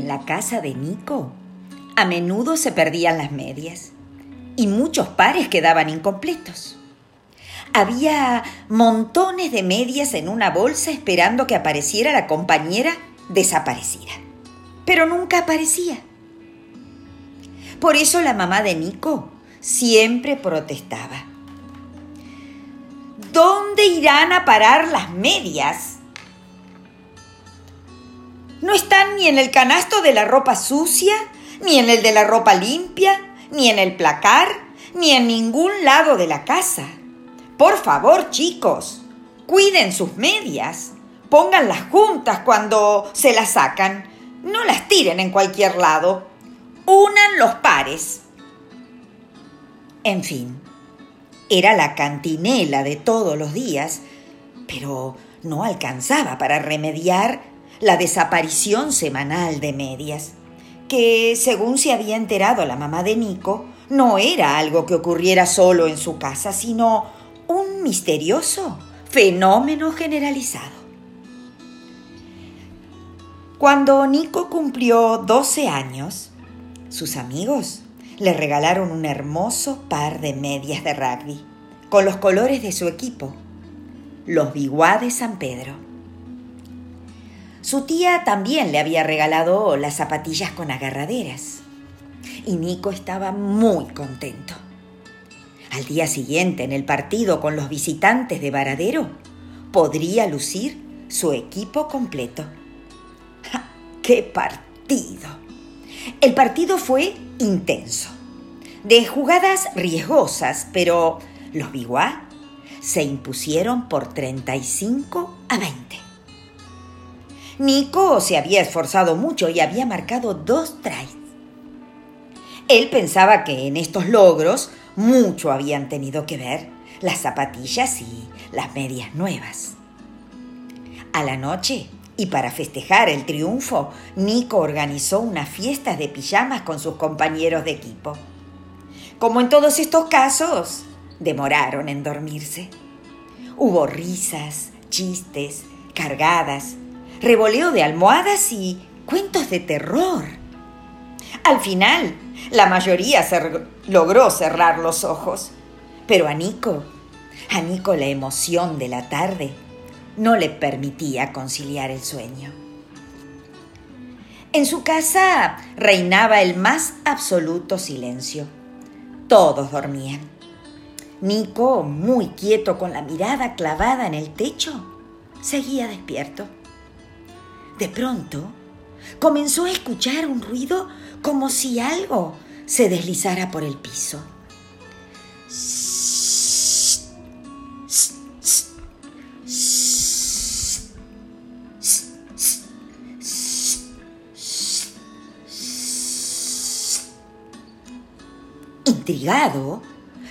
en la casa de Nico, a menudo se perdían las medias y muchos pares quedaban incompletos. Había montones de medias en una bolsa esperando que apareciera la compañera desaparecida. Pero nunca aparecía. Por eso la mamá de Nico siempre protestaba. ¿Dónde irán a parar las medias? No están ni en el canasto de la ropa sucia, ni en el de la ropa limpia, ni en el placar, ni en ningún lado de la casa. Por favor, chicos, cuiden sus medias. Pónganlas juntas cuando se las sacan. No las tiren en cualquier lado. Unan los pares. En fin, era la cantinela de todos los días, pero no alcanzaba para remediar la desaparición semanal de medias, que, según se había enterado la mamá de Nico, no era algo que ocurriera solo en su casa, sino un misterioso fenómeno generalizado. Cuando Nico cumplió 12 años, sus amigos le regalaron un hermoso par de medias de rugby con los colores de su equipo, los Biguá de San Pedro. Su tía también le había regalado las zapatillas con agarraderas y Nico estaba muy contento. Al día siguiente, en el partido con los visitantes de Varadero, podría lucir su equipo completo. ¡Qué partido! El partido fue intenso, de jugadas riesgosas, pero los Biguá se impusieron por 35 a 20. Nico se había esforzado mucho y había marcado dos tries. Él pensaba que en estos logros mucho habían tenido que ver las zapatillas y las medias nuevas. A la noche, y para festejar el triunfo, Nico organizó una fiesta de pijamas con sus compañeros de equipo. Como en todos estos casos, demoraron en dormirse. Hubo risas, chistes, cargadas, revoleo de almohadas y cuentos de terror. Al final, la mayoría logró cerrar los ojos, pero a Nico, a Nico la emoción de la tarde no le permitía conciliar el sueño. En su casa reinaba el más absoluto silencio. Todos dormían. Nico, muy quieto con la mirada clavada en el techo, seguía despierto. De pronto, comenzó a escuchar un ruido como si algo se deslizara por el piso. Intrigado,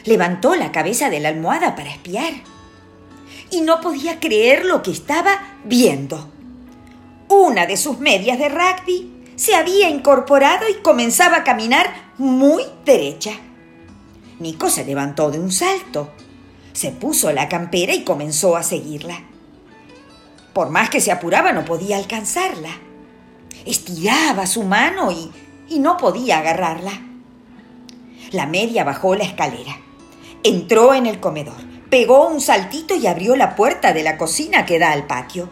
levantó la cabeza de la almohada para espiar. Y no podía creer lo que estaba viendo. Una de sus medias de rugby se había incorporado y comenzaba a caminar muy derecha. Nico se levantó de un salto, se puso la campera y comenzó a seguirla. Por más que se apuraba no podía alcanzarla. Estiraba su mano y, y no podía agarrarla. La media bajó la escalera. Entró en el comedor, pegó un saltito y abrió la puerta de la cocina que da al patio.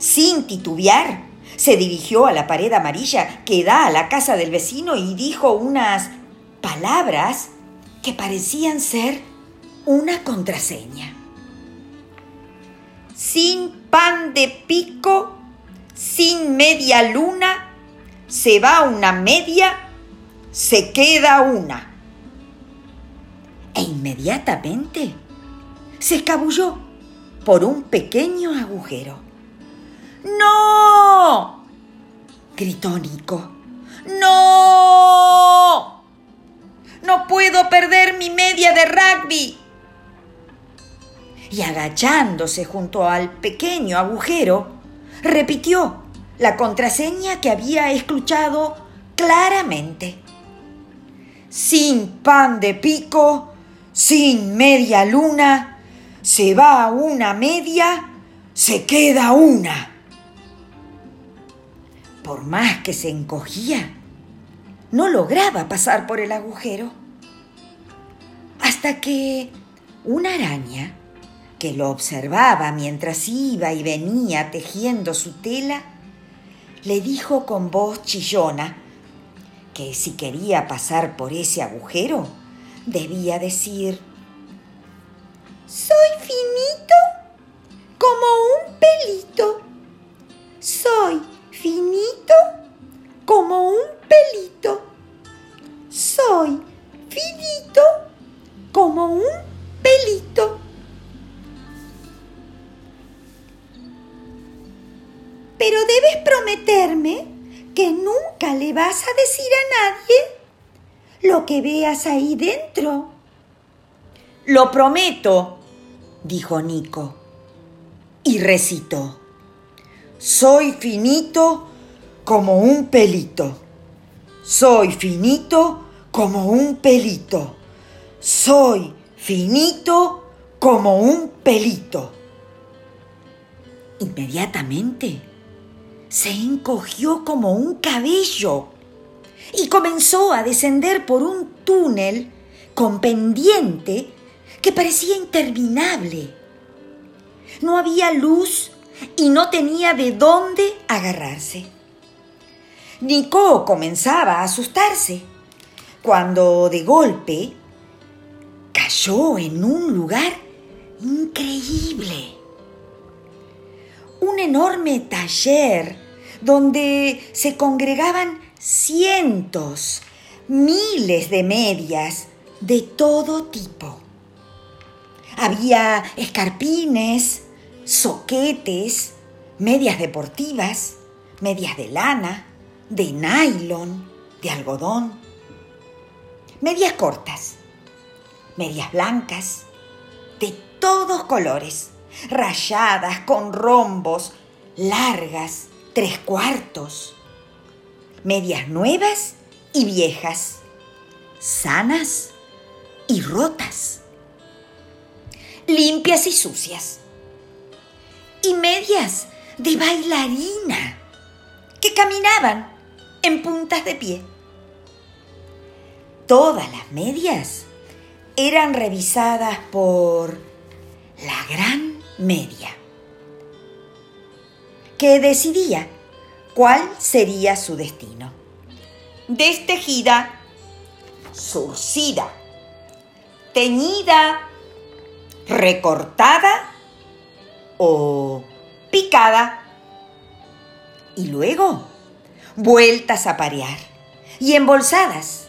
Sin titubear, se dirigió a la pared amarilla que da a la casa del vecino y dijo unas palabras que parecían ser una contraseña. Sin pan de pico, sin media luna, se va una media, se queda una e inmediatamente se escabulló por un pequeño agujero. ¡No! gritó Nico. ¡No! No puedo perder mi media de rugby. Y agachándose junto al pequeño agujero, repitió la contraseña que había escuchado claramente. Sin pan de pico, sin media luna, se va una media, se queda una. Por más que se encogía, no lograba pasar por el agujero. Hasta que una araña, que lo observaba mientras iba y venía tejiendo su tela, le dijo con voz chillona que si quería pasar por ese agujero, debía decir, Soy finito como un pelito. Soy finito como un pelito. Soy finito como un pelito. Pero debes prometerme que nunca le vas a decir a nadie lo que veas ahí dentro. Lo prometo, dijo Nico, y recitó. Soy finito como un pelito. Soy finito como un pelito. Soy finito como un pelito. Inmediatamente se encogió como un cabello y comenzó a descender por un túnel con pendiente que parecía interminable. No había luz y no tenía de dónde agarrarse. Nico comenzaba a asustarse cuando de golpe cayó en un lugar increíble. Un enorme taller donde se congregaban cientos, miles de medias de todo tipo. Había escarpines, soquetes, medias deportivas, medias de lana, de nylon, de algodón, medias cortas, medias blancas, de todos colores, rayadas con rombos, largas, tres cuartos, medias nuevas y viejas, sanas y rotas. Limpias y sucias. Y medias de bailarina que caminaban en puntas de pie. Todas las medias eran revisadas por la gran media, que decidía cuál sería su destino. Destejida, surcida, teñida recortada o picada. Y luego vueltas a parear y embolsadas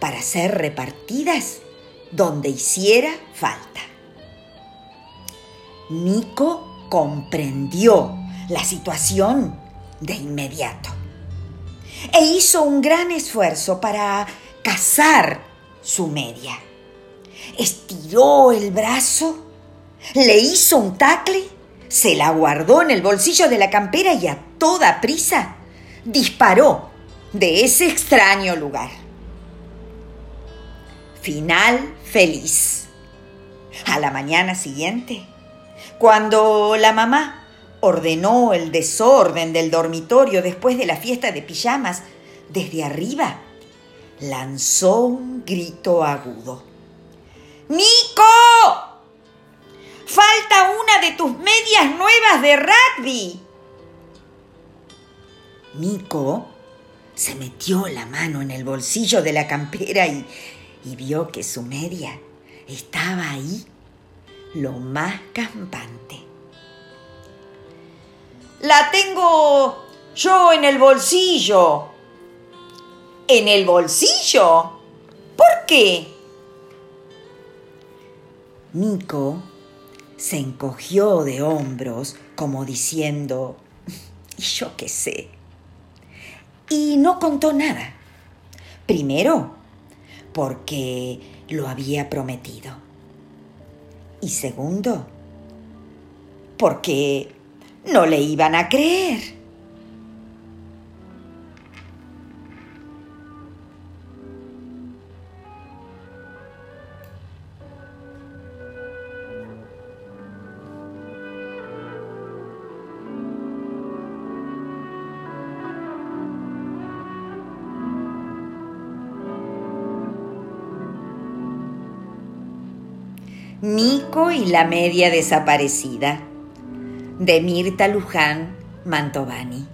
para ser repartidas donde hiciera falta. Nico comprendió la situación de inmediato e hizo un gran esfuerzo para cazar su media estiró el brazo, le hizo un tacle, se la guardó en el bolsillo de la campera y a toda prisa disparó de ese extraño lugar. Final feliz. A la mañana siguiente, cuando la mamá ordenó el desorden del dormitorio después de la fiesta de pijamas, desde arriba lanzó un grito agudo. Nuevas de rugby. Nico se metió la mano en el bolsillo de la campera y, y vio que su media estaba ahí, lo más campante. La tengo yo en el bolsillo. ¿En el bolsillo? ¿Por qué? Nico se encogió de hombros como diciendo, ¿y yo qué sé? Y no contó nada. Primero, porque lo había prometido. Y segundo, porque no le iban a creer. Nico y la media desaparecida, de Mirta Luján Mantovani.